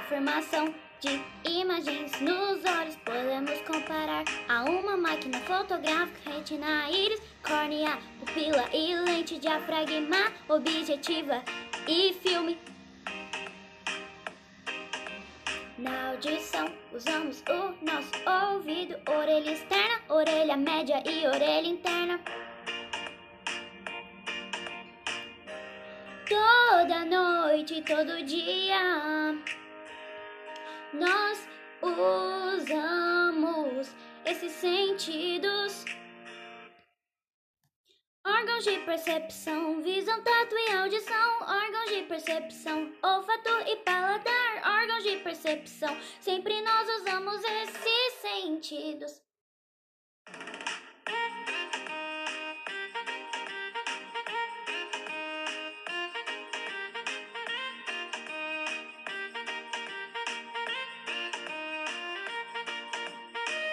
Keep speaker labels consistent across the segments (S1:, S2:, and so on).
S1: A formação de imagens nos olhos podemos comparar a uma máquina fotográfica, retina, íris, córnea, pupila e lente diafragma objetiva e filme. Na audição, usamos o nosso ouvido, orelha externa, orelha média e orelha interna. Toda noite, todo dia, nós usamos esses sentidos. Órgãos de percepção, visão, tato e audição, órgãos de percepção, olfato e paladar, órgãos de percepção, sempre nós usamos esses sentidos.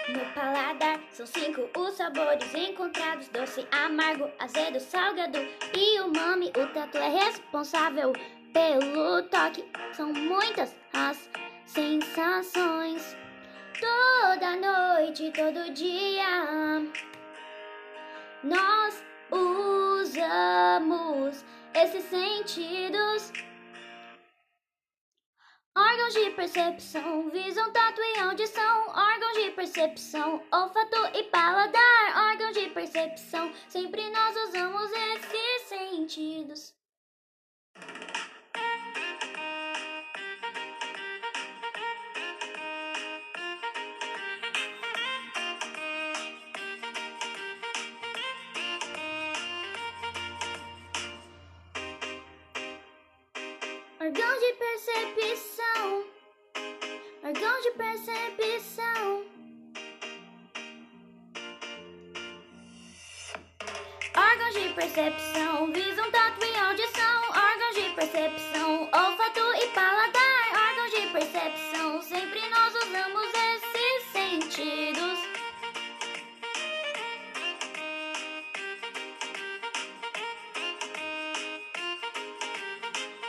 S1: No paladar são cinco os sabores encontrados: doce, amargo, azedo, salgado e umami. O tato é responsável pelo toque. São muitas as sensações. Toda noite, todo dia, nós usamos esses sentidos. Órgãos de percepção, visão, tato e audição, percepção, olfato e paladar, órgãos de percepção, sempre nós usamos esses sentidos. Órgãos de percepção, órgãos de percepção. Percepção, visão, tato e audição. Órgãos de percepção, olfato e paladar. Órgãos de percepção, sempre nós usamos esses sentidos.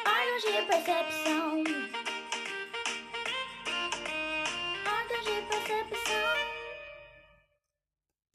S1: Órgãos de percepção,